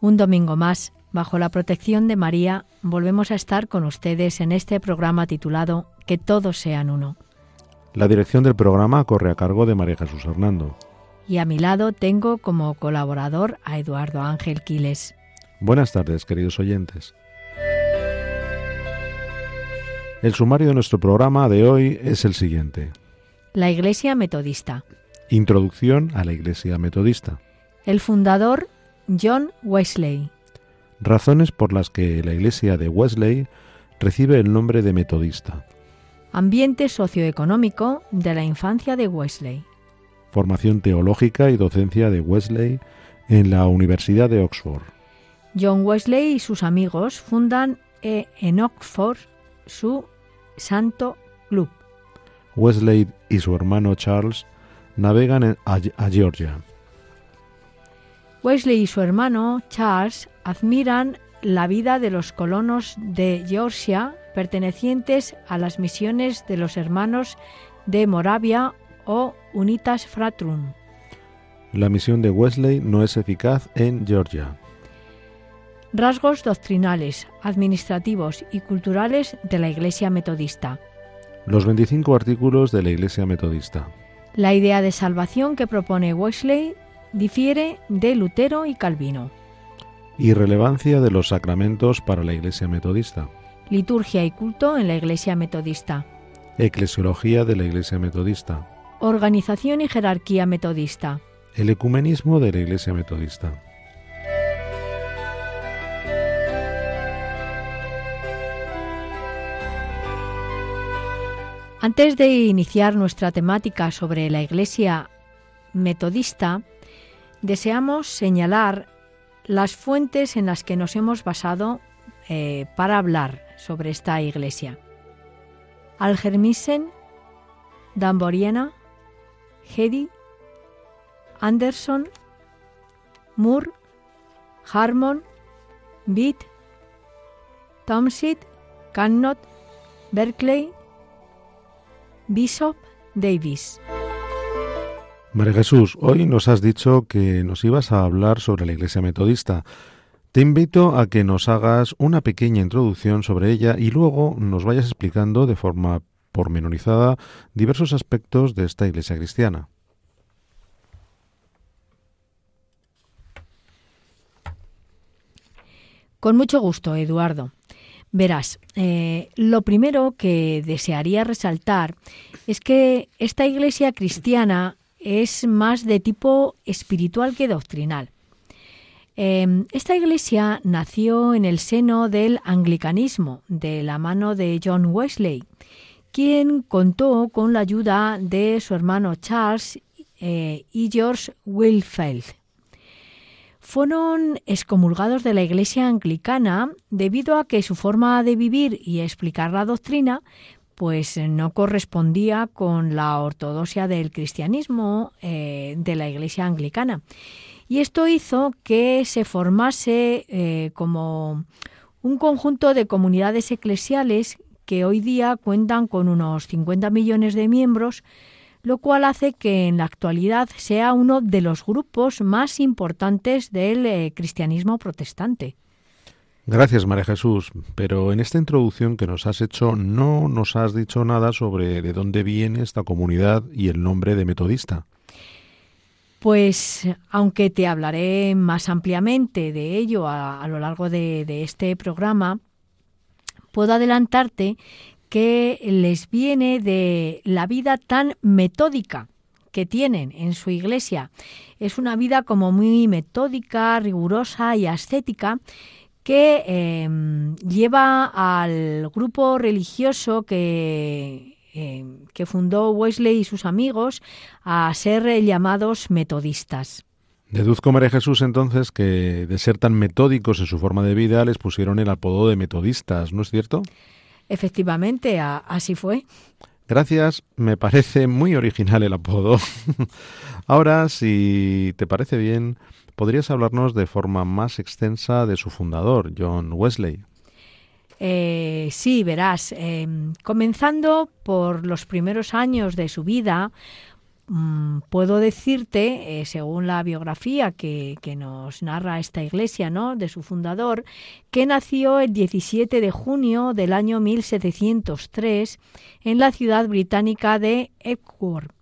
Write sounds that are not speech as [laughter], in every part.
Un domingo más, bajo la protección de María, volvemos a estar con ustedes en este programa titulado Que todos sean uno. La dirección del programa corre a cargo de María Jesús Hernando. Y a mi lado tengo como colaborador a Eduardo Ángel Quiles. Buenas tardes, queridos oyentes. El sumario de nuestro programa de hoy es el siguiente. La Iglesia Metodista. Introducción a la Iglesia Metodista. El fundador John Wesley. Razones por las que la Iglesia de Wesley recibe el nombre de Metodista. Ambiente socioeconómico de la infancia de Wesley. Formación teológica y docencia de Wesley en la Universidad de Oxford. John Wesley y sus amigos fundan eh, en Oxford su Santo Club. Wesley y su hermano Charles navegan a, a Georgia. Wesley y su hermano Charles admiran la vida de los colonos de Georgia pertenecientes a las misiones de los hermanos de Moravia o Unitas Fratrum. La misión de Wesley no es eficaz en Georgia. Rasgos doctrinales, administrativos y culturales de la Iglesia Metodista. Los 25 artículos de la Iglesia Metodista. La idea de salvación que propone Wesley difiere de Lutero y Calvino. Irrelevancia de los sacramentos para la Iglesia Metodista. Liturgia y culto en la Iglesia Metodista. Eclesiología de la Iglesia Metodista. Organización y jerarquía metodista. El ecumenismo de la Iglesia Metodista. Antes de iniciar nuestra temática sobre la Iglesia metodista, deseamos señalar las fuentes en las que nos hemos basado eh, para hablar sobre esta iglesia. Algermissen, Damboriana, Hedy, Anderson, Moore, Harmon, Beat, Tomsit, Cannot, Berkeley, Bishop, Davis. María Jesús, hoy nos has dicho que nos ibas a hablar sobre la Iglesia Metodista. Te invito a que nos hagas una pequeña introducción sobre ella y luego nos vayas explicando de forma pormenorizada diversos aspectos de esta Iglesia cristiana. Con mucho gusto, Eduardo. Verás, eh, lo primero que desearía resaltar es que esta iglesia cristiana es más de tipo espiritual que doctrinal. Em, esta iglesia nació en el seno del anglicanismo, de la mano de John Wesley, quien contó con la ayuda de su hermano Charles eh, y George Wilfeld. Fueron excomulgados de la iglesia anglicana debido a que su forma de vivir y explicar la doctrina pues no correspondía con la ortodoxia del cristianismo eh, de la Iglesia anglicana. Y esto hizo que se formase eh, como un conjunto de comunidades eclesiales que hoy día cuentan con unos 50 millones de miembros, lo cual hace que en la actualidad sea uno de los grupos más importantes del eh, cristianismo protestante. Gracias, María Jesús. Pero en esta introducción que nos has hecho no nos has dicho nada sobre de dónde viene esta comunidad y el nombre de metodista. Pues aunque te hablaré más ampliamente de ello a, lo largo de, de este programa, puedo adelantarte que les viene de la vida tan metódica que tienen en su iglesia. Es una vida como muy metódica, rigurosa y ascética que em, lleva al grupo religioso que, em, que fundó Wesley y sus amigos a ser llamados metodistas. Deduzco, María Jesús, entonces, que de ser tan metódicos en su forma de vida les pusieron el apodo de metodistas, ¿no es cierto? Efectivamente, así fue. Gracias, me parece muy original el apodo. [laughs] Ahora, si te parece bien, podrías hablarnos de forma más extensa de su fundador, John Wesley. Eh, sí, verás, eh, comenzando por los primeros años de su vida, Mm, puedo decirte, eh, según la biografía que, nos narra esta iglesia, ¿no? de su fundador, que nació el 17 de junio del año 1703 en la ciudad británica de Epworth.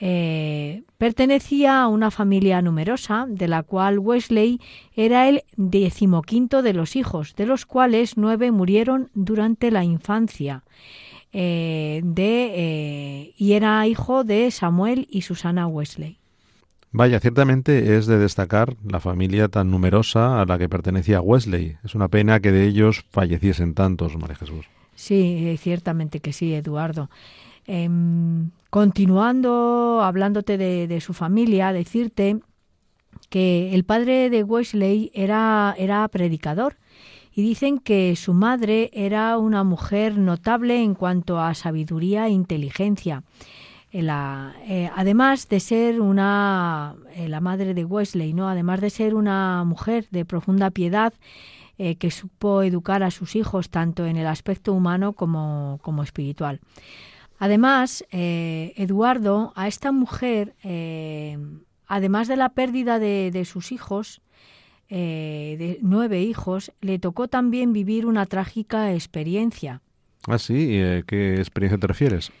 Eh, pertenecía a una familia numerosa, de la cual Wesley era el decimoquinto de los hijos, de los cuales nueve murieron durante la infancia. Eh, de, eh, y era hijo de Samuel y Susana Wesley. Vaya, ciertamente es de destacar la familia tan numerosa a la que pertenecía Wesley. Es una pena que de ellos falleciesen tantos, María Jesús. Sí, eh, ciertamente que sí, Eduardo. Em, continuando hablándote de, su familia, decirte que el padre de Wesley era, era predicador y dicen que su madre era una mujer notable en cuanto a sabiduría e inteligencia. Eh, eh, además de ser una eh, la madre de Wesley, no, además de ser una mujer de profunda piedad que supo educar a sus hijos tanto en el aspecto humano como, como espiritual. Además, Eduardo, a esta mujer, además de la pérdida de sus hijos, eh, de nueve hijos, le tocó también vivir una trágica experiencia. Ah, sí, eh, ¿qué experiencia te refieres?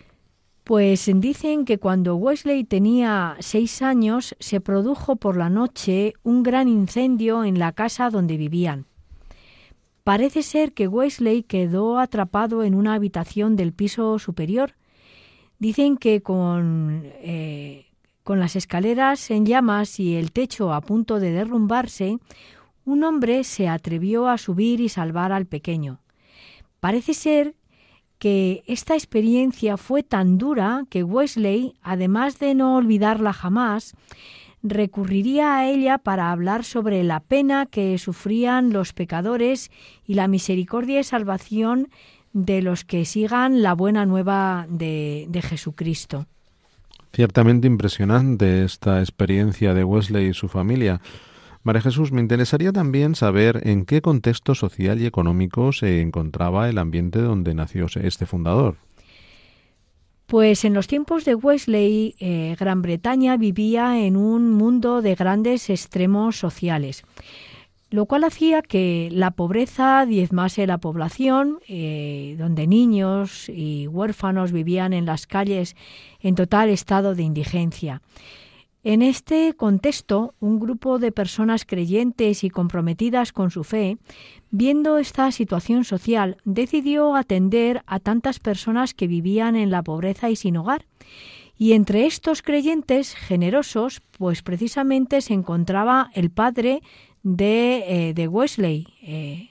Pues dicen que cuando Wesley tenía seis años se produjo por la noche un gran incendio en la casa donde vivían. Parece ser que Wesley quedó atrapado en una habitación del piso superior. Dicen que con, eh, con las escaleras en llamas y el techo a punto de derrumbarse, un hombre se atrevió a subir y salvar al pequeño. Parece ser que esta experiencia fue tan dura que Wesley, además de no olvidarla jamás, recurriría a ella para hablar sobre la pena que sufrían los pecadores y la misericordia y salvación de los que sigan la buena nueva de, de Jesucristo. Ciertamente impresionante esta experiencia de Wesley y su familia. María Jesús, me interesaría también saber en qué contexto social y económico se encontraba el ambiente donde nació este fundador. Pues en los tiempos de Wesley, eh, Gran Bretaña vivía en un mundo de grandes extremos sociales lo cual hacía que la pobreza diezmase la población, eh, donde niños y huérfanos vivían en las calles en total estado de indigencia. En este contexto, un grupo de personas creyentes y comprometidas con su fe, viendo esta situación social, decidió atender a tantas personas que vivían en la pobreza y sin hogar. Y entre estos creyentes generosos, pues precisamente se encontraba el padre de, eh, de Wesley, eh,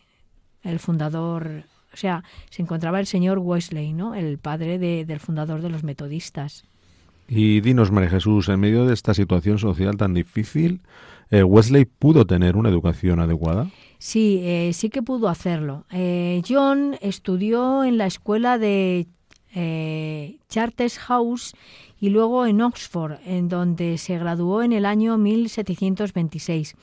el fundador, o sea, se encontraba el señor Wesley, ¿no? El padre de, del fundador de los metodistas. Y dinos, María Jesús, en medio de esta situación social tan difícil, eh, ¿Wesley pudo tener una educación adecuada? Sí, sí que pudo hacerlo. John estudió en la escuela de Charterhouse y luego en Oxford, en donde se graduó en el año 1726.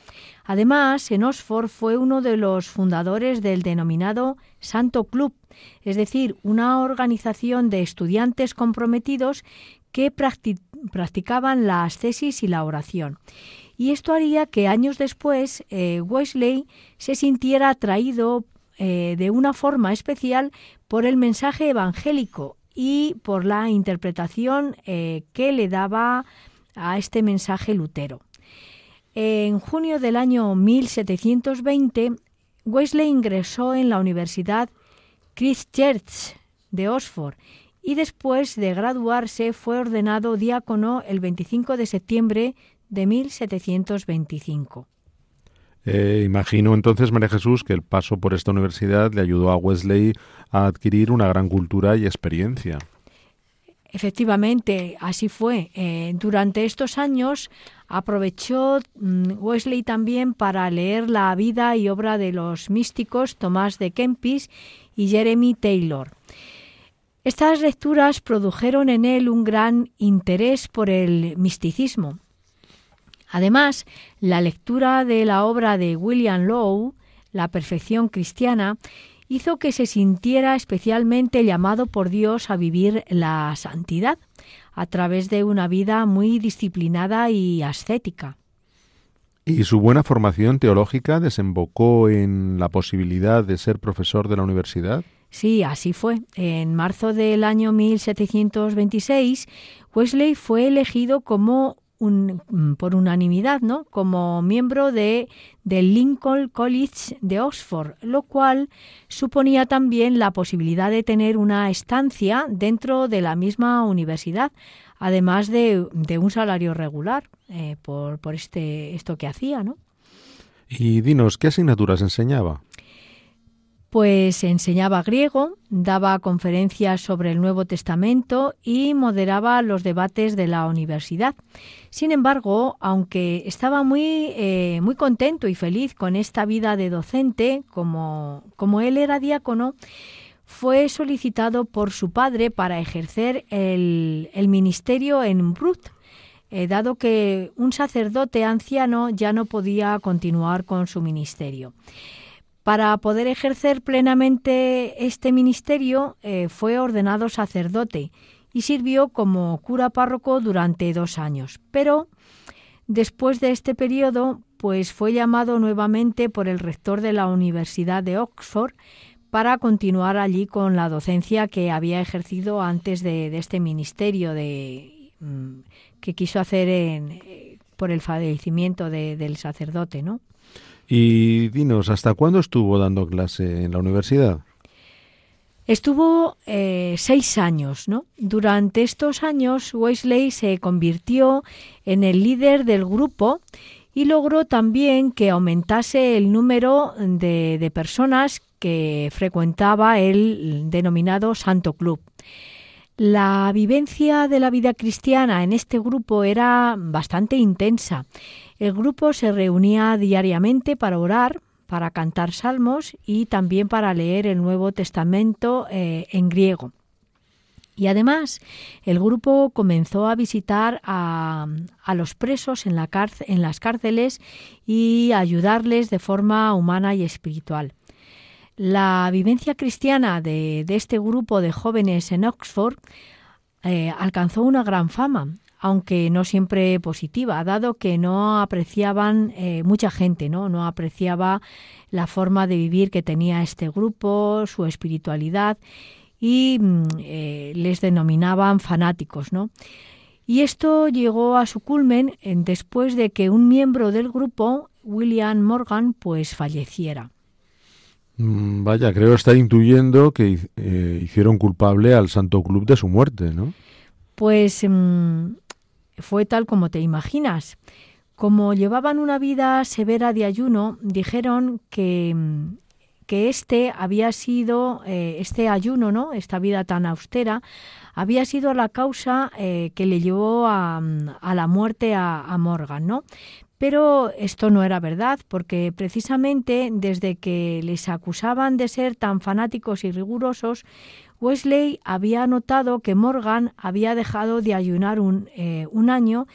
Además, en Oxford fue uno de los fundadores del denominado Santo Club, es decir, una organización de estudiantes comprometidos que practicaban la ascesis y la oración. Y esto haría que años después eh, Wesley se sintiera atraído eh, de una forma especial por el mensaje evangélico y por la interpretación eh, que le daba a este mensaje Lutero. En junio del año 1720, Wesley ingresó en la Universidad Christ Church de Oxford y después de graduarse fue ordenado diácono el 25 de septiembre de 1725. Eh, imagino entonces, María Jesús, que el paso por esta universidad le ayudó a Wesley a adquirir una gran cultura y experiencia. Efectivamente, así fue. Eh, durante estos años aprovechó mm, Wesley también para leer la vida y obra de los místicos Tomás de Kempis y Jeremy Taylor. Estas lecturas produjeron en él un gran interés por el misticismo. Además, la lectura de la obra de William Lowe, La perfección cristiana, hizo que se sintiera especialmente llamado por Dios a vivir la santidad a través de una vida muy disciplinada y ascética. ¿Y su buena formación teológica desembocó en la posibilidad de ser profesor de la universidad? Sí, así fue. En marzo del año 1726, Wesley fue elegido como Mm, por unanimidad, ¿no? Como miembro de, del Lincoln College de Oxford, lo cual suponía también la posibilidad de tener una estancia dentro de la misma universidad, además de, de un salario regular eh, por, por este, esto que hacía, ¿no? Y dinos, ¿qué asignaturas enseñaba? Pues enseñaba griego, daba conferencias sobre el Nuevo Testamento y moderaba los debates de la universidad. Sin embargo, aunque estaba muy, eh, muy contento y feliz con esta vida de docente, como, como él era diácono, fue solicitado por su padre para ejercer el, ministerio en Brut, eh, dado que un sacerdote anciano ya no podía continuar con su ministerio. Para poder ejercer plenamente este ministerio eh, fue ordenado sacerdote y sirvió como cura párroco durante dos años. Pero después de este periodo, pues fue llamado nuevamente por el rector de la Universidad de Oxford para continuar allí con la docencia que había ejercido antes de, este ministerio mm, que quiso hacer eh, por el fallecimiento del sacerdote, ¿no? Y dinos, ¿hasta cuándo estuvo dando clase en la universidad? Estuvo eh, seis años, ¿no? Durante estos años, Wesley se convirtió en el líder del grupo y logró también que aumentase el número de, de personas que frecuentaba el denominado Santo Club. La vivencia de la vida cristiana en este grupo era bastante intensa el grupo se reunía diariamente para orar, para cantar salmos y también para leer el Nuevo Testamento eh, en griego. Y además, el grupo comenzó a visitar a, los presos en, la en, las cárceles y ayudarles de forma humana y espiritual. La vivencia cristiana de, este grupo de jóvenes en Oxford eh, alcanzó una gran fama aunque no siempre positiva, dado que no apreciaban eh, mucha gente, ¿no? no apreciaba la forma de vivir que tenía este grupo, su espiritualidad y mm, eh, les denominaban fanáticos, ¿no? Y esto llegó a su culmen después de que un miembro del grupo, William Morgan, pues falleciera. Mm, vaya, creo estar intuyendo que eh, hicieron culpable al Santo Club de su muerte, ¿no? Pues mm, fue tal como te imaginas. Como llevaban una vida severa de ayuno, dijeron que, que este había sido, eh, este ayuno, ¿no? esta vida tan austera, había sido la causa eh, que le llevó a, la muerte a, a, Morgan. Pero esto no era verdad, porque precisamente desde que les acusaban de ser tan fanáticos y rigurosos, Wesley había notado que Morgan había dejado de ayunar un, eh, año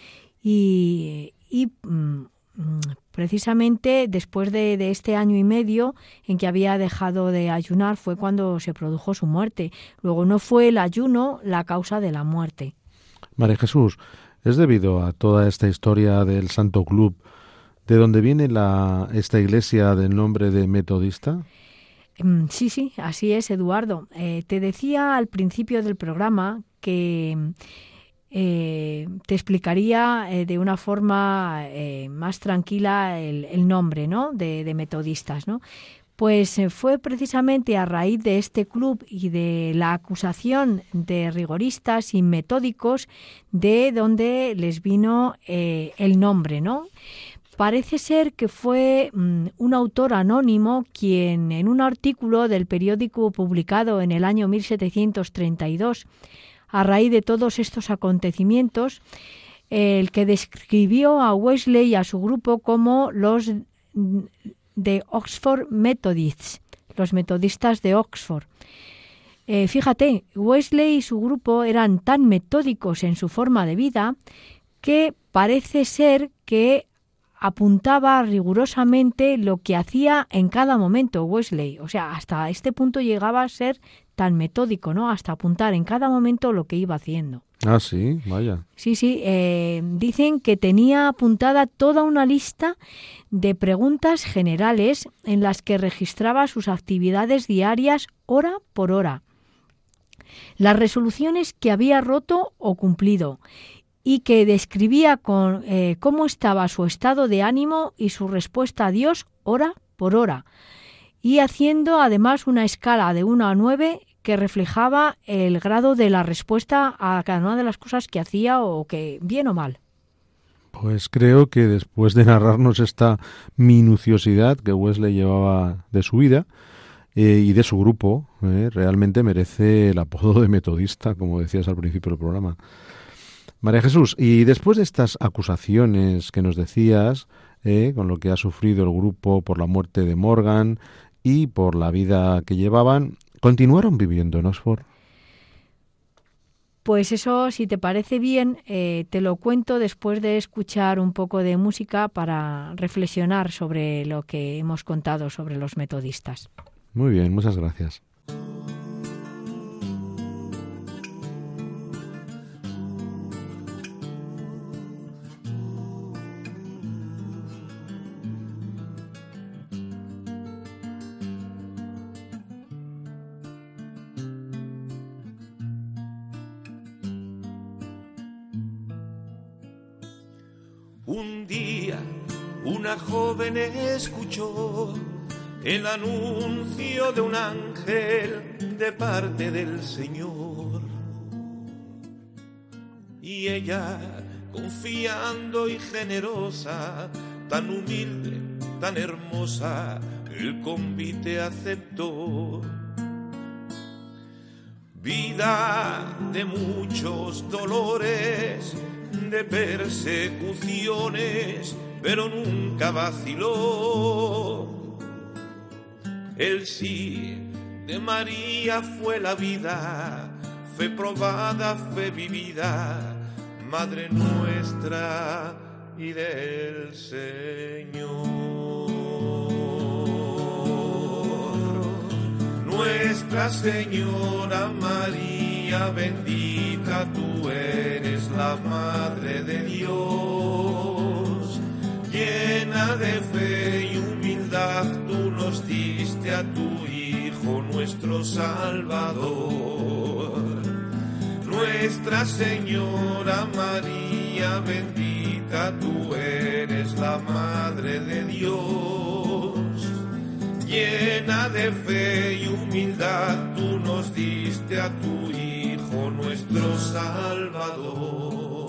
y, mm, precisamente después de, este año y medio en que había dejado de ayunar fue cuando se produjo su muerte. Luego no fue el ayuno la causa de la muerte. María Jesús, ¿es debido a toda esta historia del Santo Club de dónde viene la, esta iglesia del nombre de Metodista? Mm, sí, sí, así es, Eduardo. Eh, te decía al principio del programa que eh, te explicaría eh, de una forma más tranquila el, nombre ¿no? de, metodistas. ¿no? Pues fue precisamente a raíz de este club y de la acusación de rigoristas y metódicos de donde les vino el nombre, ¿no? Parece ser que fue mm, un autor anónimo quien en un artículo del periódico publicado en el año 1732 a raíz de todos estos acontecimientos, el que describió a Wesley y a su grupo como los de Oxford Methodists, los metodistas de Oxford. Eh, fíjate, Wesley y su grupo eran tan metódicos en su forma de vida que parece ser que apuntaba rigurosamente lo que hacía en cada momento Wesley. O sea, hasta este punto llegaba a ser tan metódico, ¿no? Hasta apuntar en cada momento lo que iba haciendo. Ah, sí, vaya. Sí, sí. Eh, dicen que tenía apuntada toda una lista de preguntas generales en las que registraba sus actividades diarias hora por hora, las resoluciones que había roto o cumplido y que describía con, eh, cómo estaba su estado de ánimo y su respuesta a Dios hora por hora, y haciendo además una escala de 1 a 9 que reflejaba el grado de la respuesta a cada una de las cosas que hacía o que bien o mal. Pues creo que después de narrarnos esta minuciosidad que Wesley llevaba de su vida eh, y de su grupo, eh, realmente merece el apodo de metodista, como decías al principio del programa. María Jesús, y después de estas acusaciones que nos decías, eh, con lo que ha sufrido el grupo por la muerte de Morgan y por la vida que llevaban, ¿continuaron viviendo en Oxford? Pues eso, si te parece bien, eh, te lo cuento después de escuchar un poco de música para reflexionar sobre lo que hemos contado sobre los metodistas. Muy bien, muchas gracias. Escuchó el anuncio de un ángel de parte del Señor. Y ella, confiando y generosa, tan humilde, tan hermosa, el convite aceptó. Vida de muchos dolores, de persecuciones, pero nunca vaciló. El sí de María fue la vida, fe probada, fe vivida, Madre nuestra y del Señor. Nuestra Señora María bendita, tú eres la Madre de Dios llena de fe y humildad, tú nos diste a tu Hijo nuestro Salvador. Nuestra Señora María bendita, tú eres la Madre de Dios. Llena de fe y humildad, tú nos diste a tu Hijo nuestro Salvador.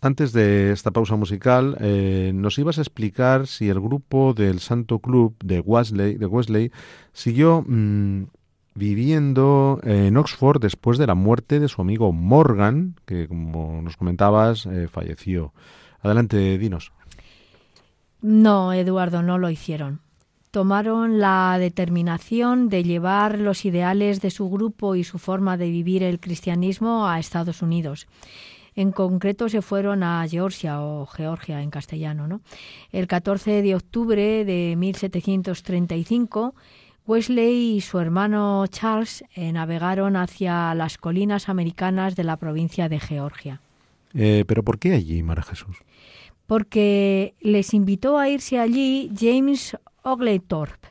antes de esta pausa musical, eh, nos ibas a explicar si el grupo del Santo Club de Wesley, de Wesley siguió mm, viviendo en Oxford después de la muerte de su amigo Morgan, que como nos comentabas, eh, falleció. Adelante, dinos. No, Eduardo, no lo hicieron. Tomaron la determinación de llevar los ideales de su grupo y su forma de vivir el cristianismo a Estados Unidos en concreto se fueron a Georgia o Georgia en castellano. ¿no? El 14 de octubre de 1735, Wesley y su hermano Charles eh, navegaron hacia las colinas americanas de la provincia de Georgia. Eh, ¿Pero por qué allí, María Jesús? Porque les invitó a irse allí James Oglethorpe,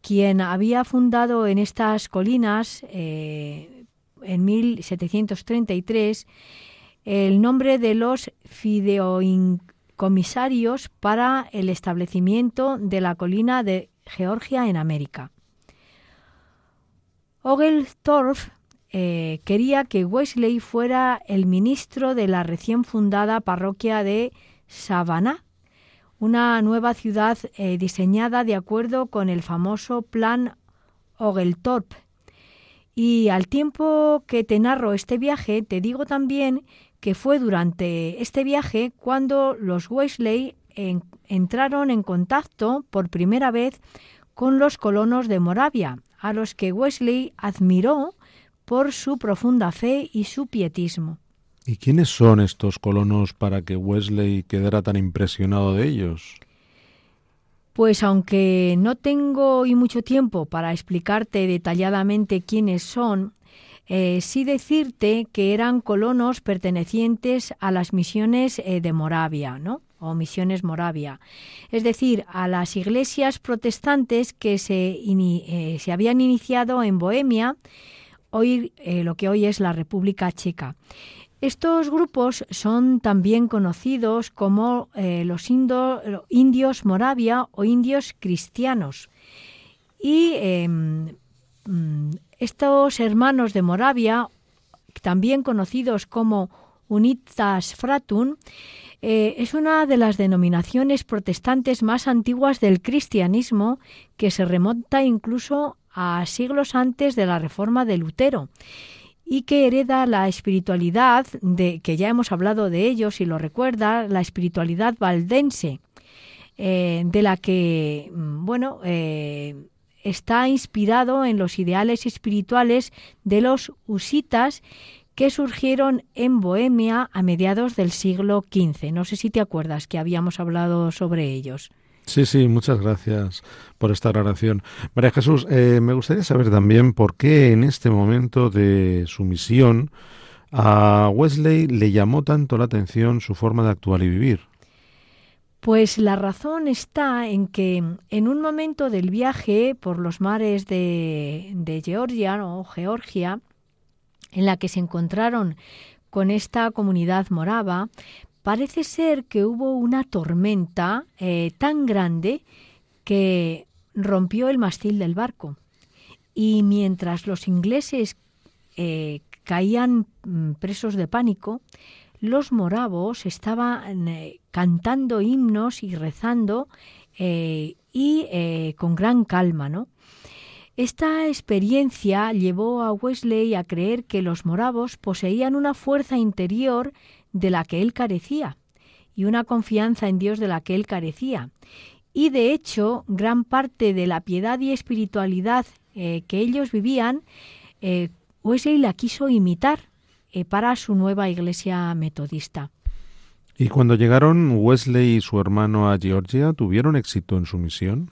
quien había fundado en estas colinas eh, en 1733 el nombre de los comisarios para el establecimiento de la colina de Georgia en América. Oglethorpe eh, quería que Wesley fuera el ministro de la recién fundada parroquia de Savannah, una nueva ciudad eh, diseñada de acuerdo con el famoso plan Oglethorpe. Y al tiempo que te narro este viaje, te digo también que fue durante este viaje cuando los Wesley entraron en contacto por primera vez con los colonos de Moravia, a los que Wesley admiró por su profunda fe y su pietismo. ¿Y quiénes son estos colonos para que Wesley quedara tan impresionado de ellos? Pues aunque no tengo hoy mucho tiempo para explicarte detalladamente quiénes son, eh, sí decirte que eran colonos pertenecientes a las misiones eh, de Moravia, ¿no? o misiones Moravia, es decir, a las iglesias protestantes que se, eh, se habían iniciado en Bohemia, hoy lo que hoy es la República Checa. Estos grupos son también conocidos como los indios Moravia o indios cristianos. Y em, estos hermanos de Moravia, también conocidos como Unitas Fratun, eh, es una de las denominaciones protestantes más antiguas del cristianismo que se remonta incluso a siglos antes de la reforma de Lutero y que hereda la espiritualidad de que ya hemos hablado de ellos si lo recuerda la espiritualidad valdense eh, de la que mm, bueno eh, está inspirado en los ideales espirituales de los husitas que surgieron en Bohemia a mediados del siglo XV. No sé si te acuerdas que habíamos hablado sobre ellos. Sí, sí, muchas gracias por esta aclaración. María Jesús, eh, me gustaría saber también por qué en este momento de su misión a Wesley le llamó tanto la atención su forma de actuar y vivir. Pues la razón está en que en un momento del viaje por los mares de, Georgia o Georgia, en la que se encontraron con esta comunidad morava, parece ser que hubo una tormenta eh, tan grande que rompió el mastil del barco. Y mientras los ingleses eh, caían mm, presos de pánico, los moravos estaban eh, cantando himnos y rezando eh, y eh, con gran calma, ¿no? Esta experiencia llevó a Wesley a creer que los moravos poseían una fuerza interior de la que él carecía y una confianza en Dios de la que él carecía. Y de hecho, gran parte de la piedad y espiritualidad que ellos vivían, Wesley la quiso imitar eh, para su nueva iglesia metodista. ¿Y cuando llegaron Wesley y su hermano a Georgia, tuvieron éxito en su misión?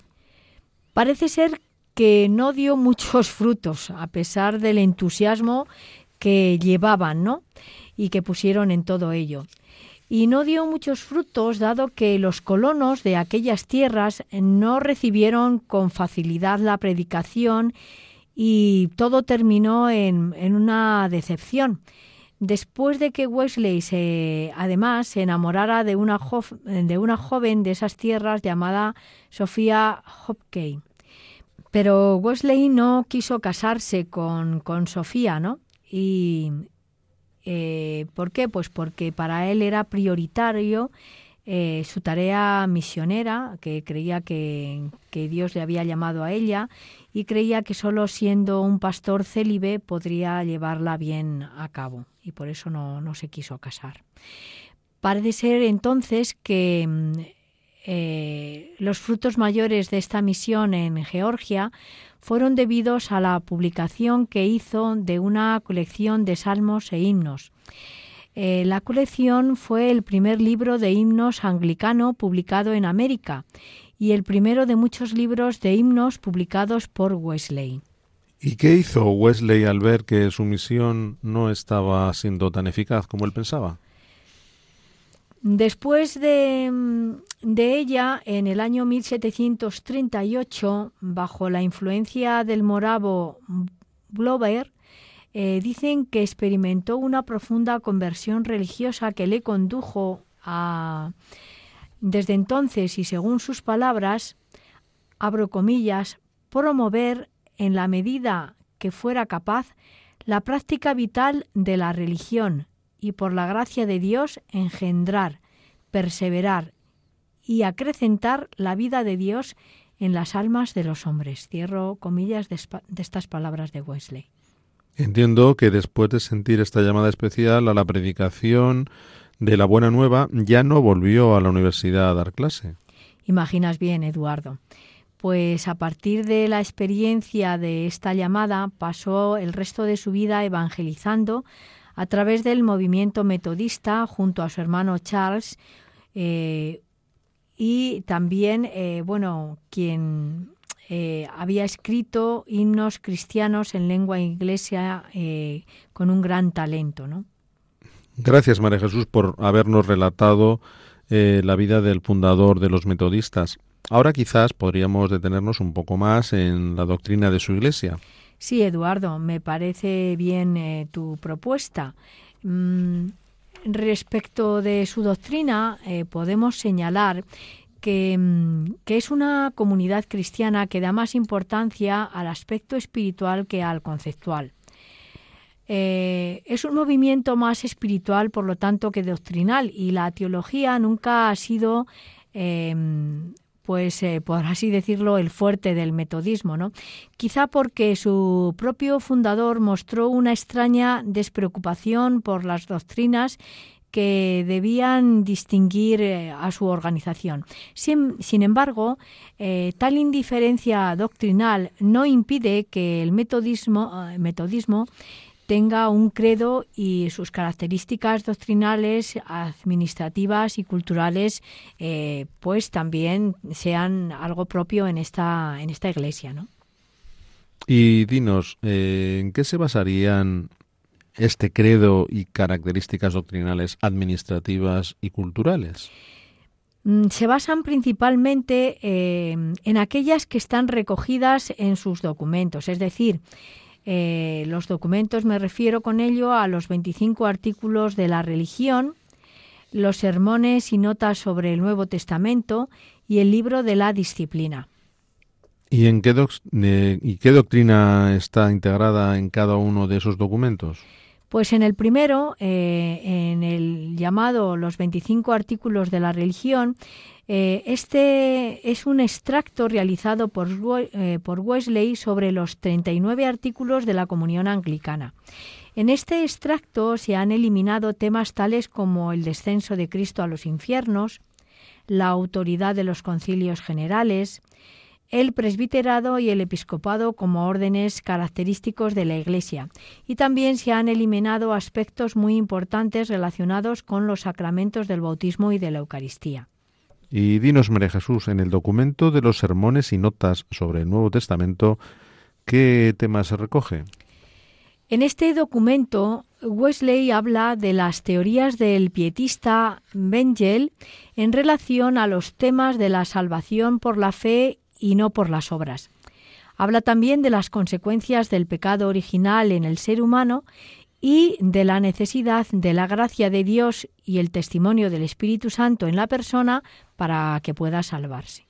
Parece ser que no dio [laughs] muchos frutos, a pesar del entusiasmo que llevaban, ¿no? Y que pusieron en todo ello. Y no dio muchos frutos, dado que los colonos de aquellas tierras no recibieron con facilidad la predicación y todo terminó en, en una decepción después de que Wesley se, además se enamorara de una, de una joven de esas tierras llamada Sofía Hopkey. Pero Wesley no quiso casarse con, con Sofía, ¿no? Y eh, ¿por qué? Pues porque para él era prioritario eh, su tarea misionera, que creía que, que, Dios le había llamado a ella y creía que solo siendo un pastor célibe podría llevarla bien a cabo y por eso no, no se quiso casar. Parece ser entonces que mm, eh, los frutos mayores de esta misión en Georgia fueron debidos a la publicación que hizo de una colección de salmos e himnos. Eh, la colección fue el primer libro de himnos anglicano publicado en América y el primero de muchos libros de himnos publicados por Wesley. ¿Y qué hizo Wesley al ver que su misión no estaba siendo tan eficaz como él pensaba? Después de, ella, en el año 1738, bajo la influencia del moravo Blober, eh, dicen que experimentó una profunda conversión religiosa que le condujo a, Desde entonces y según sus palabras, abro comillas, promover en la medida que fuera capaz la práctica vital de la religión y por la gracia de Dios engendrar, perseverar y acrecentar la vida de Dios en las almas de los hombres. Cierro comillas de, estas palabras de Wesley. Entiendo que después de sentir esta llamada especial a la predicación de la Buena Nueva, ya no volvió a la universidad a dar clase. Imaginas bien, Eduardo. Pues a partir de la experiencia de esta llamada pasó el resto de su vida evangelizando a través del movimiento metodista junto a su hermano Charles eh, y también, eh, bueno, quien eh, había escrito himnos cristianos en lengua inglesa con un gran talento, ¿no? Gracias, María Jesús, por habernos relatado eh, la vida del fundador de los metodistas. Ahora quizás podríamos detenernos un poco más en la doctrina de su iglesia. Sí, Eduardo, me parece bien tu propuesta. Mm, respecto de su doctrina, podemos señalar Mm, que, es una comunidad cristiana que da más importancia al aspecto espiritual que al conceptual. Eh, es un movimiento más espiritual, por lo tanto, que doctrinal, y la teología nunca ha sido, em, pues, eh, por así decirlo, el fuerte del metodismo, ¿no? Quizá porque su propio fundador mostró una extraña despreocupación por las doctrinas que debían distinguir eh, a su organización. Sin, embargo, eh, tal indiferencia doctrinal no impide que el metodismo, metodismo tenga un credo y sus características doctrinales, administrativas y culturales, pues también sean algo propio en esta, en esta iglesia, ¿no? Y dinos, ¿en qué se basarían este credo y características doctrinales administrativas y culturales? Mm, se basan principalmente eh, en aquellas que están recogidas en sus documentos, es decir, eh, los documentos me refiero con ello a los 25 artículos de la religión, los sermones y notas sobre el Nuevo Testamento y el libro de la disciplina. ¿Y en qué, ¿y qué doctrina está integrada en cada uno de esos documentos? Pues en el primero, eh, en el llamado Los 25 artículos de la religión, eh, este es un extracto realizado por, eh, Wesley sobre los 39 artículos de la comunión anglicana. En este extracto se han eliminado temas tales como el descenso de Cristo a los infiernos, la autoridad de los concilios generales, el presbiterado y el episcopado como órdenes característicos de la Iglesia. Y también se han eliminado aspectos muy importantes relacionados con los sacramentos del bautismo y de la Eucaristía. Y dinos, María Jesús, en el documento de los sermones y notas sobre el Nuevo Testamento, ¿qué temas se recoge? En este documento, Wesley habla de las teorías del pietista Bengel en relación a los temas de la salvación por la fe y no por las obras. Habla también de las consecuencias del pecado original en el ser humano y de la necesidad de la gracia de Dios y el testimonio del Espíritu Santo en la persona para que pueda salvarse.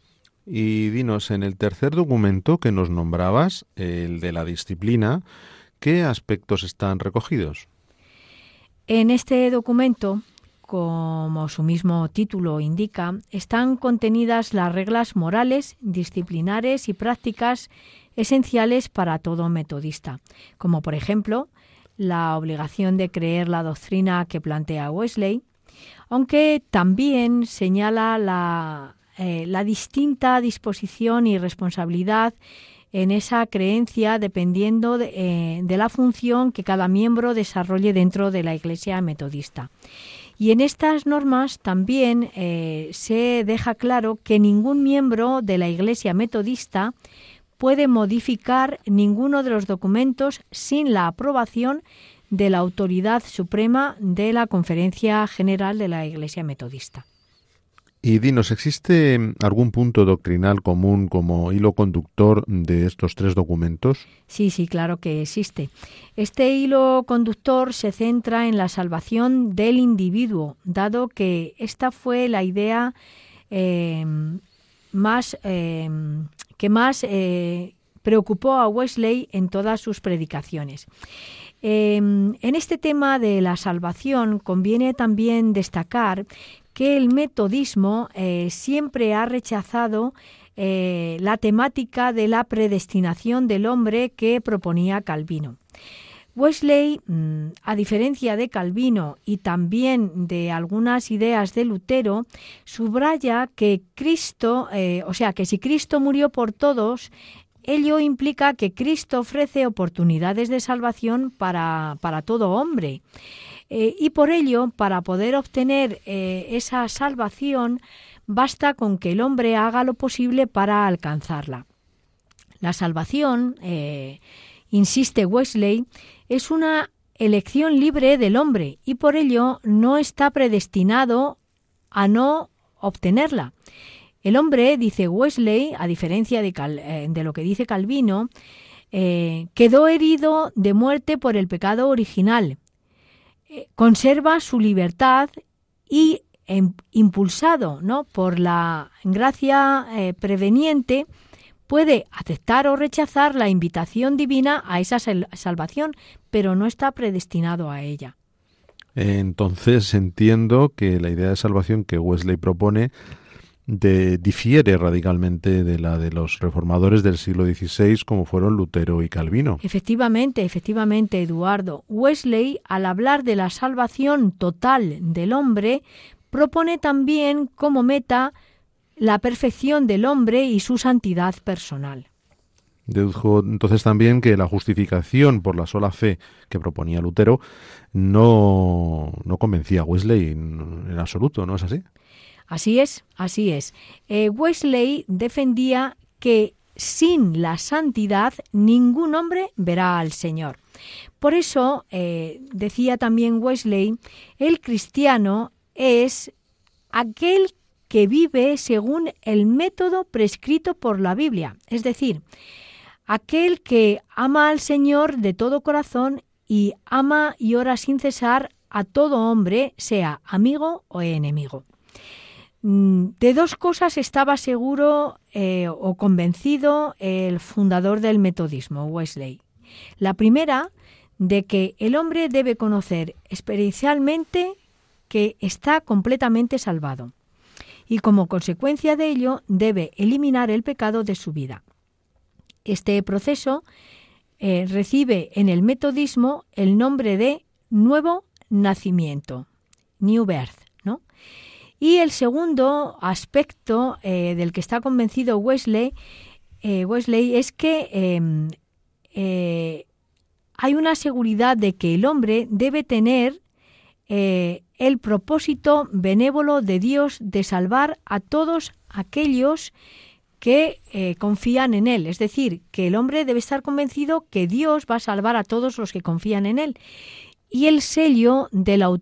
Y dinos, en el tercer documento que nos nombrabas, el de la disciplina, ¿qué aspectos están recogidos? En este documento como su mismo título indica, están contenidas las reglas morales, disciplinares y prácticas esenciales para todo metodista, como por ejemplo la obligación de creer la doctrina que plantea Wesley, aunque también señala la, eh, distinta disposición y responsabilidad en esa creencia dependiendo eh, de la función que cada miembro desarrolle dentro de la Iglesia metodista. Y en estas normas también eh, se deja claro que ningún miembro de la Iglesia metodista puede modificar ninguno de los documentos sin la aprobación de la autoridad suprema de la Conferencia General de la Iglesia Metodista. Y dinos, ¿existe algún punto doctrinal común como hilo conductor de estos tres documentos? Sí, sí, claro que existe. Este hilo conductor se centra en la salvación del individuo, dado que esta fue la idea eh, más eh, que más preocupó a Wesley en todas sus predicaciones. en este tema de la salvación conviene también destacar que el metodismo siempre ha rechazado la temática de la predestinación del hombre que proponía Calvino. Wesley, mm, a diferencia de Calvino y también de algunas ideas de Lutero, subraya que Cristo, eh, o sea, que si Cristo murió por todos, ello implica que Cristo ofrece oportunidades de salvación para, todo hombre. Eh, y por ello, para poder obtener eh, esa salvación, basta con que el hombre haga lo posible para alcanzarla. La salvación, insiste Wesley, es una elección libre del hombre y por ello no está predestinado a no obtenerla. El hombre, dice Wesley, a diferencia de, eh, lo que dice Calvino, eh, quedó herido de muerte por el pecado original. Eh, conserva su libertad y em, impulsado ¿no? por la gracia preveniente, puede aceptar o rechazar la invitación divina a esa salvación, pero no está predestinado a ella. Entonces entiendo que la idea de salvación que Wesley propone difiere radicalmente de la de los reformadores del siglo XVI como fueron Lutero y Calvino. Efectivamente, efectivamente, Eduardo. Wesley, al hablar de la salvación total del hombre, propone también como meta la perfección del hombre y su santidad personal. Dedujo entonces también que la justificación por la sola fe que proponía Lutero no, no convencía a Wesley en, absoluto, ¿no es así? Así es, así es. Eh, Wesley defendía que sin la santidad ningún hombre verá al Señor. Por eso, eh, decía también Wesley, el cristiano es aquel que vive según el método prescrito por la Biblia, es decir, aquel que ama al Señor de todo corazón y ama y ora sin cesar a todo hombre, sea amigo o enemigo. Mm, de dos cosas estaba seguro eh, o convencido el fundador del metodismo, Wesley. La primera, de que el hombre debe conocer experiencialmente que está completamente salvado y como consecuencia de ello debe eliminar el pecado de su vida. Este proceso eh, recibe en el metodismo el nombre de nuevo nacimiento, new birth. ¿no? Y el segundo aspecto eh, del que está convencido Wesley, eh, Wesley es que em, hay una seguridad de que el hombre debe tener el propósito benévolo de Dios de salvar a todos aquellos que eh, confían en Él. Es decir, que el hombre debe estar convencido que Dios va a salvar a todos los que confían en Él. Y el sello de la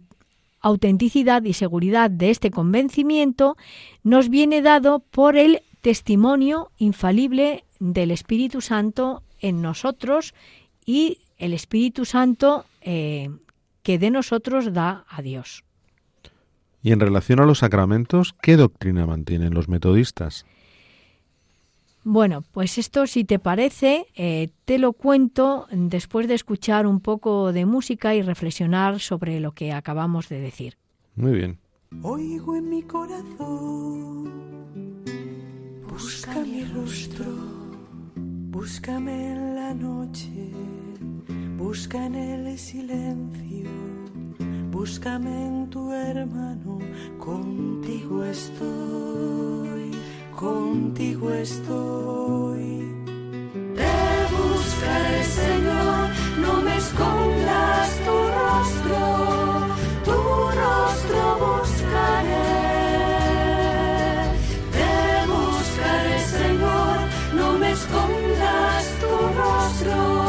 autenticidad y seguridad de este convencimiento nos viene dado por el testimonio infalible del Espíritu Santo en nosotros y el Espíritu Santo eh, que de nosotros da a Dios. Y en relación a los sacramentos, ¿qué doctrina mantienen los metodistas? Bueno, pues esto, si te parece, eh, te lo cuento después de escuchar un poco de música y reflexionar sobre lo que acabamos de decir. Muy bien. Oigo en mi corazón, busca mi rostro, búscame en la noche, Busca en el silencio, búscame en tu hermano, contigo estoy, contigo estoy. Te buscaré, Señor, no me escondas tu rostro, tu rostro buscaré. Te buscaré, Señor, no me escondas tu rostro.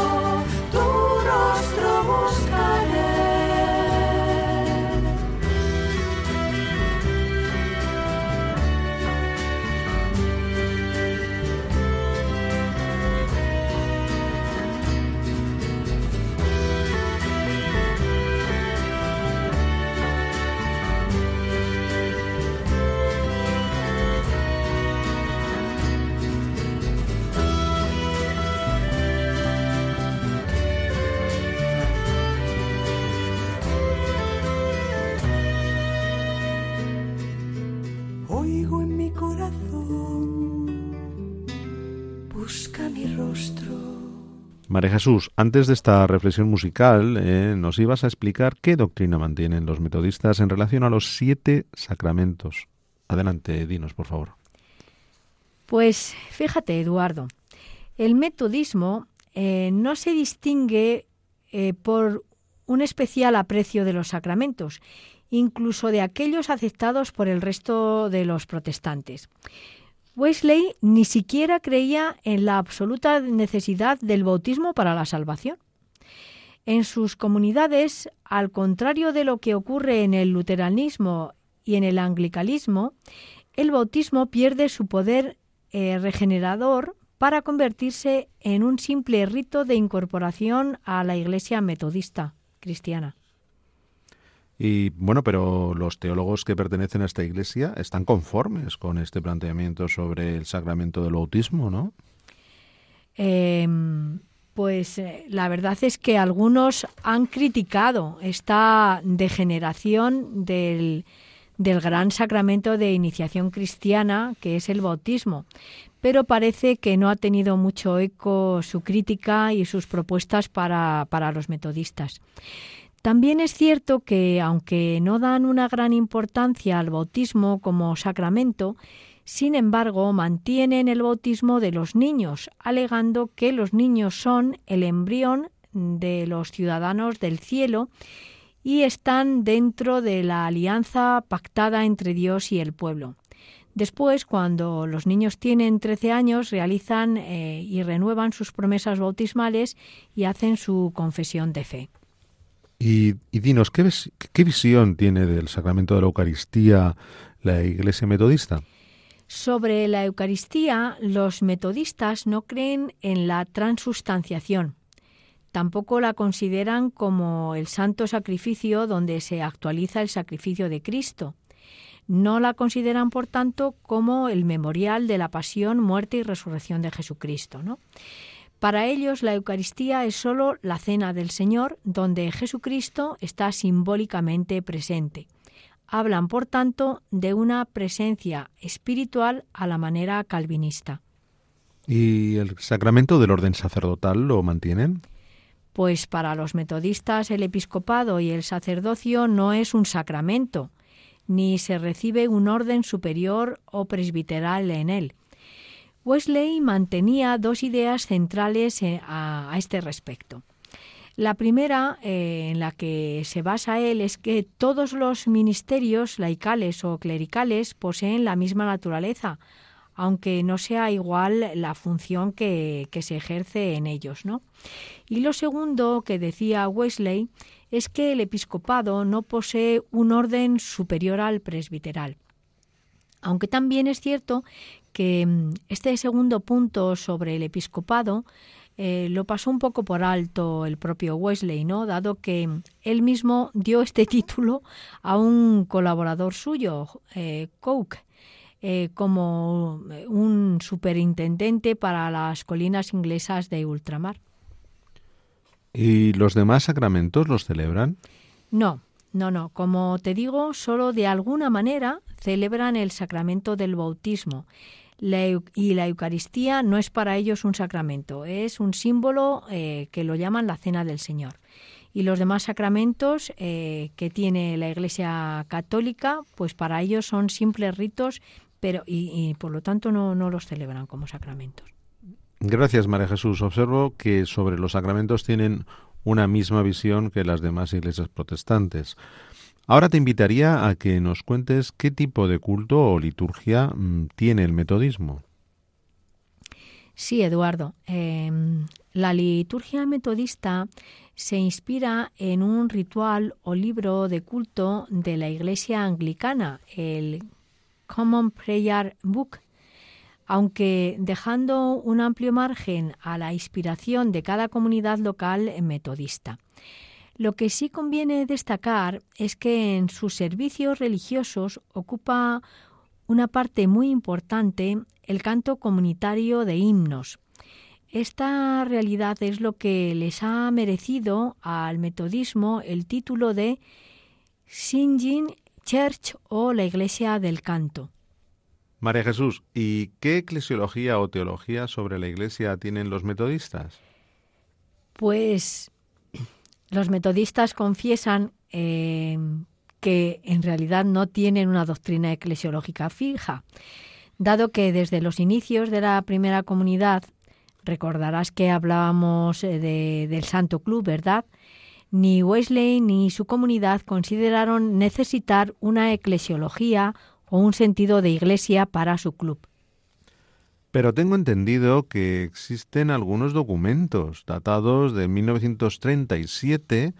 María Jesús, antes de esta reflexión musical, eh, nos ibas a explicar qué doctrina mantienen los metodistas en relación a los siete sacramentos. Adelante, dinos, por favor. Pues fíjate, Eduardo, el metodismo eh, no se distingue eh, por un especial aprecio de los sacramentos, incluso de aquellos aceptados por el resto de los protestantes. Wesley ni siquiera creía en la absoluta necesidad del bautismo para la salvación. En sus comunidades, al contrario de lo que ocurre en el luteranismo y en el anglicalismo, el bautismo pierde su poder eh, regenerador para convertirse en un simple rito de incorporación a la Iglesia metodista cristiana. Y bueno, pero los teólogos que pertenecen a esta iglesia están conformes con este planteamiento sobre el sacramento del bautismo, ¿no? Em, pues eh, la verdad es que algunos han criticado esta degeneración del, del gran sacramento de iniciación cristiana que es el bautismo, pero parece que no ha tenido mucho eco su crítica y sus propuestas para, para los metodistas. También es cierto que, aunque no dan una gran importancia al bautismo como sacramento, sin embargo mantienen el bautismo de los niños, alegando que los niños son el embrión de los ciudadanos del cielo y están dentro de la alianza pactada entre Dios y el pueblo. Después, cuando los niños tienen 13 años, realizan eh, y renuevan sus promesas bautismales y hacen su confesión de fe. Y, dinos, ¿qué, ¿qué visión tiene del sacramento de la Eucaristía la Iglesia Metodista? Sobre la Eucaristía, los metodistas no creen en la transustanciación. Tampoco la consideran como el santo sacrificio donde se actualiza el sacrificio de Cristo. No la consideran, por tanto, como el memorial de la pasión, muerte y resurrección de Jesucristo. ¿no? Para ellos la Eucaristía es sólo la cena del Señor donde Jesucristo está simbólicamente presente. Hablan, por tanto, de una presencia espiritual a la manera calvinista. ¿Y el sacramento del orden sacerdotal lo mantienen? Pues para los metodistas el episcopado y el sacerdocio no es un sacramento, ni se recibe un orden superior o presbiteral en él. Wesley mantenía dos ideas centrales eh, a, este respecto. La primera, eh, en la que se basa él, es que todos los ministerios laicales o clericales poseen la misma naturaleza, aunque no sea igual la función que, que, se ejerce en ellos. ¿no? Y lo segundo que decía Wesley es que el episcopado no posee un orden superior al presbiteral. Aunque también es cierto que mm, este segundo punto sobre el episcopado eh, lo pasó un poco por alto el propio Wesley, ¿no? Dado que él mismo dio este [laughs] título a un colaborador suyo, eh, Coke, eh, como un superintendente para las colinas inglesas de ultramar. ¿Y los demás sacramentos los celebran? No, no, no. Como te digo, solo de alguna manera celebran el sacramento del bautismo y la Eucaristía no es para ellos un sacramento, es un símbolo eh, que lo llaman la Cena del Señor. Y los demás sacramentos eh, que tiene la Iglesia Católica, pues para ellos son simples ritos, pero y, por lo tanto no, no los celebran como sacramentos. Gracias, María Jesús. Observo que sobre los sacramentos tienen una misma visión que las demás iglesias protestantes. Ahora te invitaría a que nos cuentes qué tipo de culto o liturgia mm, tiene el metodismo. Sí, Eduardo. Em, la liturgia metodista se inspira en un ritual o libro de culto de la Iglesia anglicana, el Common Prayer Book, aunque dejando un amplio margen a la inspiración de cada comunidad local metodista. Lo que sí conviene destacar es que en sus servicios religiosos ocupa una parte muy importante el canto comunitario de himnos. Esta realidad es lo que les ha merecido al metodismo el título de Singing Church o la Iglesia del Canto. María Jesús, ¿y qué eclesiología o teología sobre la Iglesia tienen los metodistas? Pues los metodistas confiesan eh, que en realidad no tienen una doctrina eclesiológica fija, dado que desde los inicios de la primera comunidad, recordarás que hablábamos eh, del Santo Club, ¿verdad? Ni Wesley ni su comunidad consideraron necesitar una eclesiología o un sentido de iglesia para su club. Pero tengo entendido que existen algunos documentos datados de 1937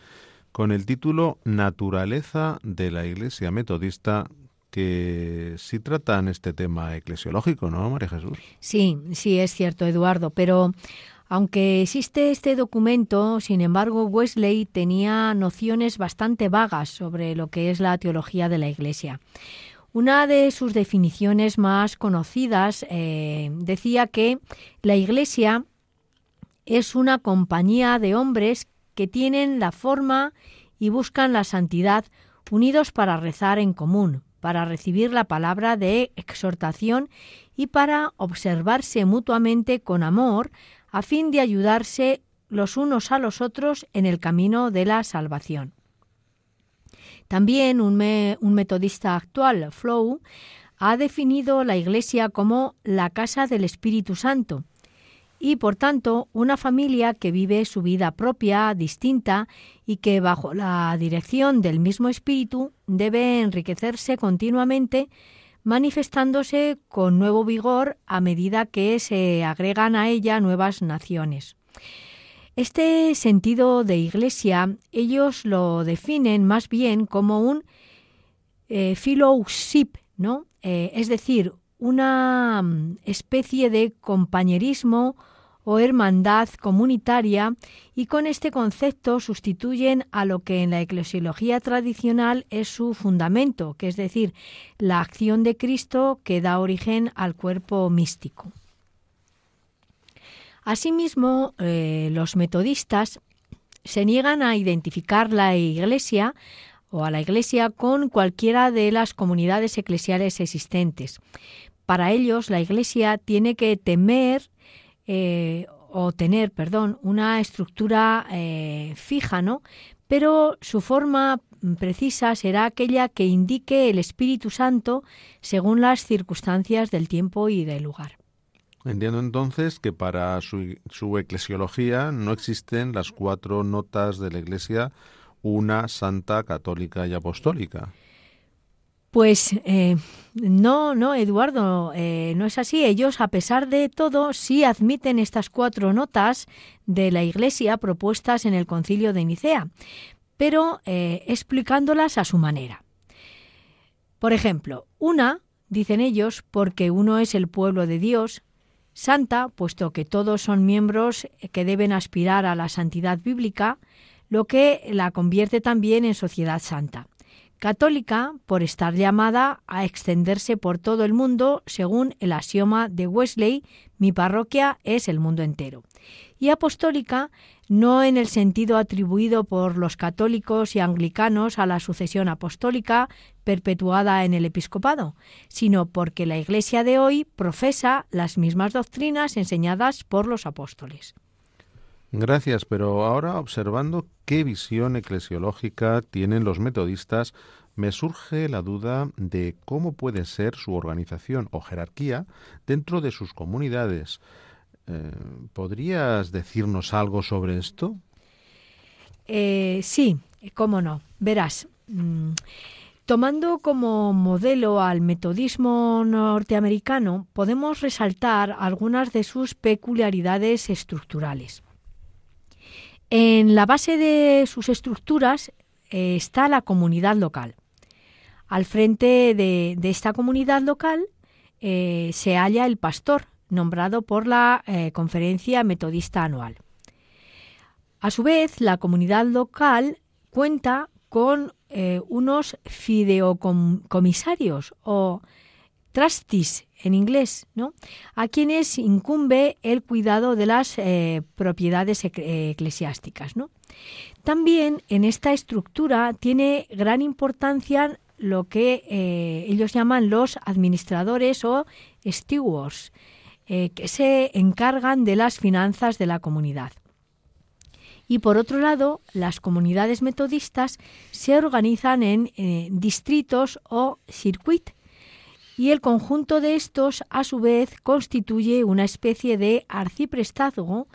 con el título Naturaleza de la Iglesia Metodista que sí tratan este tema eclesiológico, ¿no, María Jesús? Sí, sí, es cierto, Eduardo, pero aunque existe este documento, sin embargo, Wesley tenía nociones bastante vagas sobre lo que es la teología de la Iglesia. Una de sus definiciones más conocidas eh, decía que la Iglesia es una compañía de hombres que tienen la forma y buscan la santidad unidos para rezar en común, para recibir la palabra de exhortación y para observarse mutuamente con amor a fin de ayudarse los unos a los otros en el camino de la salvación. También un, metodista actual, Flow, ha definido la Iglesia como la casa del Espíritu Santo y, por tanto, una familia que vive su vida propia, distinta y que, bajo la dirección del mismo Espíritu, debe enriquecerse continuamente, manifestándose con nuevo vigor a medida que se agregan a ella nuevas naciones. Este sentido de iglesia ellos lo definen más bien como un eh, fellowship, ¿no? Eh, es decir, una mm, especie de compañerismo o hermandad comunitaria y con este concepto sustituyen a lo que en la eclesiología tradicional es su fundamento, que es decir, la acción de Cristo que da origen al cuerpo místico. Asimismo, eh, los metodistas se niegan a identificar la Iglesia o a la Iglesia con cualquiera de las comunidades eclesiales existentes. Para ellos, la Iglesia tiene que temer eh, o tener, perdón, una estructura eh, fija, ¿no? Pero su forma precisa será aquella que indique el Espíritu Santo según las circunstancias del tiempo y del lugar. Entiendo entonces que para su, su, eclesiología no existen las cuatro notas de la Iglesia, una santa, católica y apostólica. Pues eh, no, no, Eduardo, eh, no es así. Ellos, a pesar de todo, sí admiten estas cuatro notas de la Iglesia propuestas en el concilio de Nicea, pero eh, explicándolas a su manera. Por ejemplo, una, dicen ellos, porque uno es el pueblo de Dios, Santa, puesto que todos son miembros que deben aspirar a la santidad bíblica, lo que la convierte también en sociedad santa. Católica, por estar llamada a extenderse por todo el mundo, según el axioma de Wesley, mi parroquia es el mundo entero. Y apostólica, no en el sentido atribuido por los católicos y anglicanos a la sucesión apostólica perpetuada en el episcopado, sino porque la Iglesia de hoy profesa las mismas doctrinas enseñadas por los apóstoles. Gracias, pero ahora observando qué visión eclesiológica tienen los metodistas, me surge la duda de cómo puede ser su organización o jerarquía dentro de sus comunidades. Eh, ¿Podrías decirnos algo sobre esto? Eh, sí, cómo no. Verás. Mm, tomando como modelo al metodismo norteamericano, podemos resaltar algunas de sus peculiaridades estructurales. En la base de sus estructuras eh, está la comunidad local. Al frente de, esta comunidad local se halla el pastor, nombrado por la eh, Conferencia Metodista Anual. A su vez, la comunidad local cuenta con eh, unos fideocomisarios o trustees en inglés, ¿no? a quienes incumbe el cuidado de las eh, propiedades eclesiásticas. También en esta estructura tiene gran importancia lo que ellos llaman los administradores o stewards, eh, que se encargan de las finanzas de la comunidad. Y por otro lado, las comunidades metodistas se organizan en eh, distritos o circuit, y el conjunto de estos, a su vez, constituye una especie de arciprestazgo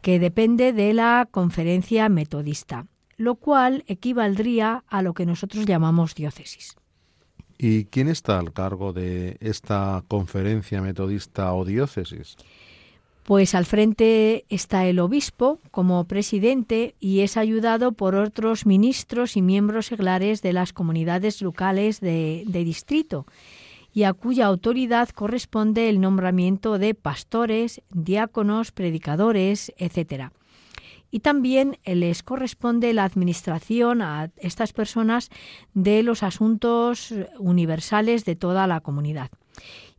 que depende de la conferencia metodista, lo cual equivaldría a lo que nosotros llamamos diócesis. ¿Y quién está al cargo de esta conferencia metodista o diócesis? Pues al frente está el obispo como presidente y es ayudado por otros ministros y miembros seglares de las comunidades locales de, de distrito y a cuya autoridad corresponde el nombramiento de pastores, diáconos, predicadores, etc. Y también les corresponde la administración a estas personas de los asuntos universales de toda la comunidad.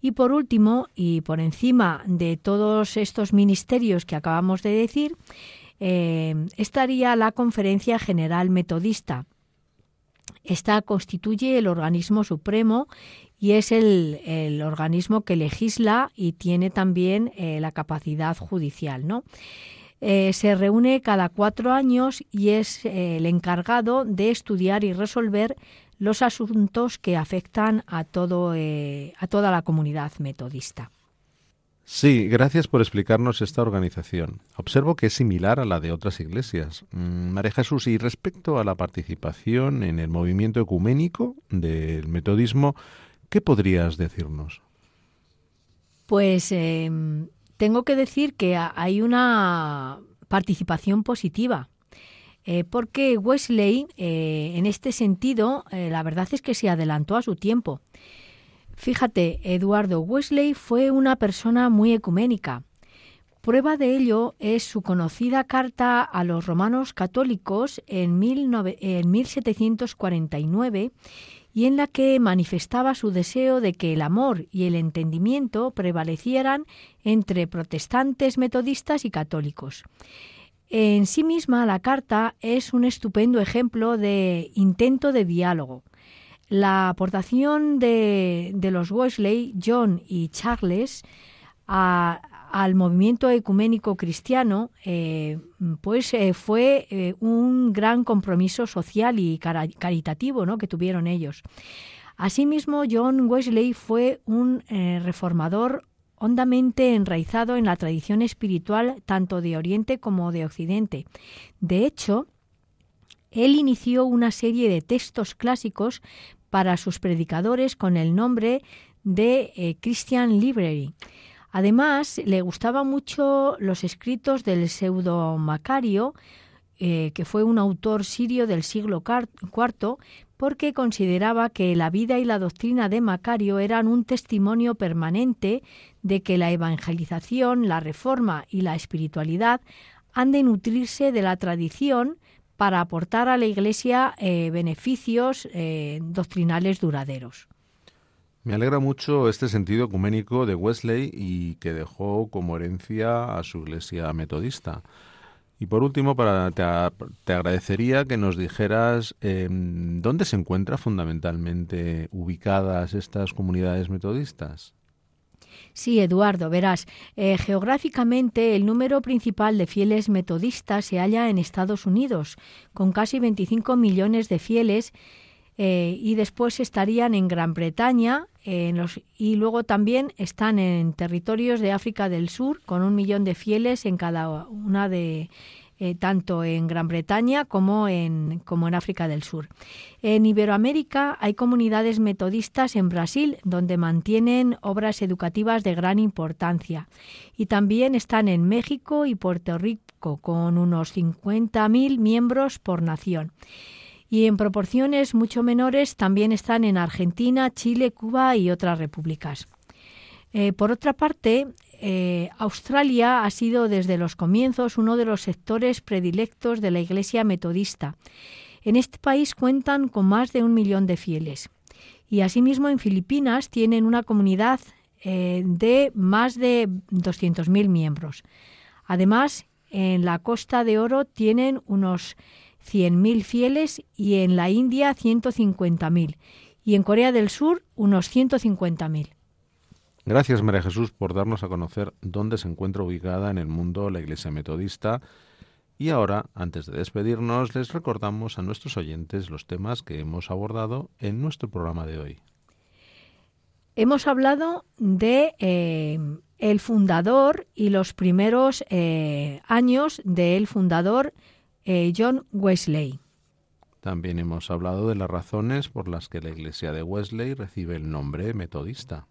Y por último, y por encima de todos estos ministerios que acabamos de decir, eh, estaría la Conferencia General Metodista. Esta constituye el organismo supremo y es el, organismo que legisla y tiene también eh, la capacidad judicial, ¿no? Eh, se reúne cada cuatro años y es eh, el encargado de estudiar y resolver los asuntos que afectan a, todo, a toda la comunidad metodista. Sí, gracias por explicarnos esta organización. Observo que es similar a la de otras iglesias. Mm, María Jesús, y respecto a la participación en el movimiento ecuménico del metodismo, ¿Qué podrías decirnos? Pues em, tengo que decir que hay una participación positiva. Eh, porque Wesley, eh, en este sentido, eh, la verdad es que se adelantó a su tiempo. Fíjate, Eduardo Wesley fue una persona muy ecuménica. Prueba de ello es su conocida carta a los romanos católicos en, en 1749 y en la que manifestaba su deseo de que el amor y el entendimiento prevalecieran entre protestantes, metodistas y católicos. En sí misma la carta es un estupendo ejemplo de intento de diálogo. La aportación de, los Wesley, John y Charles a, al movimiento ecuménico cristiano, eh, pues eh, fue eh, un gran compromiso social y caritativo ¿no? que tuvieron ellos. Asimismo, John Wesley fue un reformador hondamente enraizado en la tradición espiritual tanto de Oriente como de Occidente. De hecho, él inició una serie de textos clásicos para sus predicadores con el nombre de Christian Library. Además, le gustaban mucho los escritos del pseudo Macario, eh, que fue un autor sirio del siglo IV, porque consideraba que la vida y la doctrina de Macario eran un testimonio permanente de que la evangelización, la reforma y la espiritualidad han de nutrirse de la tradición para aportar a la Iglesia eh, beneficios eh, doctrinales duraderos. Me alegra mucho este sentido ecuménico de Wesley y que dejó como herencia a su iglesia metodista. Y por último, para, te, agradecería que nos dijeras em, dónde se encuentran fundamentalmente ubicadas estas comunidades metodistas. Sí, Eduardo, verás, eh, geográficamente el número principal de fieles metodistas se halla en Estados Unidos, con casi 25 millones de fieles eh, y después estarían en Gran Bretaña y luego también están en territorios de África del Sur con un millón de fieles en cada una de eh, tanto en Gran Bretaña como en, como en África del Sur. En Iberoamérica hay comunidades metodistas en Brasil donde mantienen obras educativas de gran importancia y también están en México y Puerto Rico con unos 50.000 miembros por nación y en proporciones mucho menores también están en Argentina, Chile, Cuba y otras repúblicas. Eh, por otra parte, eh, Australia ha sido desde los comienzos uno de los sectores predilectos de la Iglesia metodista. En este país cuentan con más de un millón de fieles. Y asimismo en Filipinas tienen una comunidad eh, de más de 200.000 miembros. Además, en la Costa de Oro tienen unos 100.000 fieles y en la India 150.000 y en Corea del Sur unos 150.000. Gracias María Jesús por darnos a conocer dónde se encuentra ubicada en el mundo la Iglesia Metodista Y ahora, antes de despedirnos, les recordamos a nuestros oyentes los temas que hemos abordado en nuestro programa de hoy. Hemos hablado de eh, el fundador y los primeros eh, años del fundador eh, John Wesley. También hemos hablado de las razones por las que la iglesia de Wesley recibe el nombre metodista.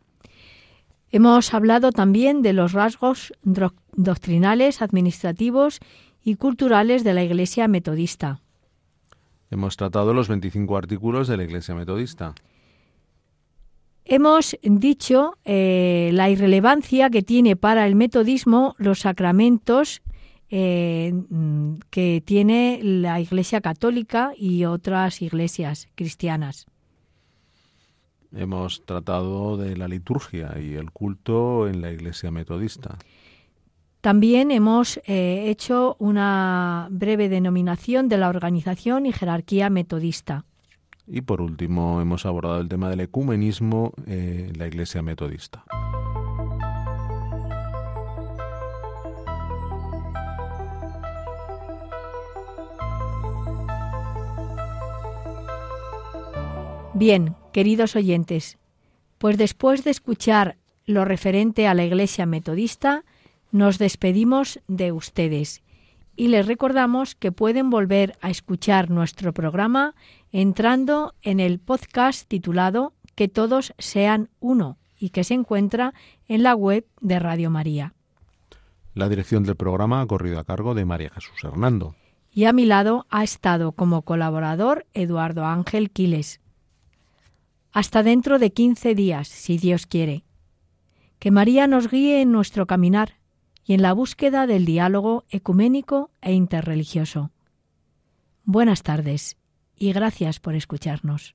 Hemos hablado también de los rasgos doctrinales, administrativos y culturales de la iglesia metodista. Hemos tratado los 25 artículos de la iglesia metodista. Hemos dicho eh, la irrelevancia que tiene para el metodismo los sacramentos eh, que tiene la Iglesia Católica y otras iglesias cristianas. Hemos tratado de la liturgia y el culto en la Iglesia Metodista. También hemos eh, hecho una breve denominación de la organización y jerarquía metodista. Y por último hemos abordado el tema del ecumenismo en la Iglesia Metodista. Bien, queridos oyentes, pues después de escuchar lo referente a la Iglesia Metodista, nos despedimos de ustedes y les recordamos que pueden volver a escuchar nuestro programa entrando en el podcast titulado Que todos sean uno y que se encuentra en la web de Radio María. La dirección del programa ha corrido a cargo de María Jesús Hernando. Y a mi lado ha estado como colaborador Eduardo Ángel Quiles. Hasta dentro de quince días, si Dios quiere. Que María nos guíe en nuestro caminar y en la búsqueda del diálogo ecuménico e interreligioso. Buenas tardes y gracias por escucharnos.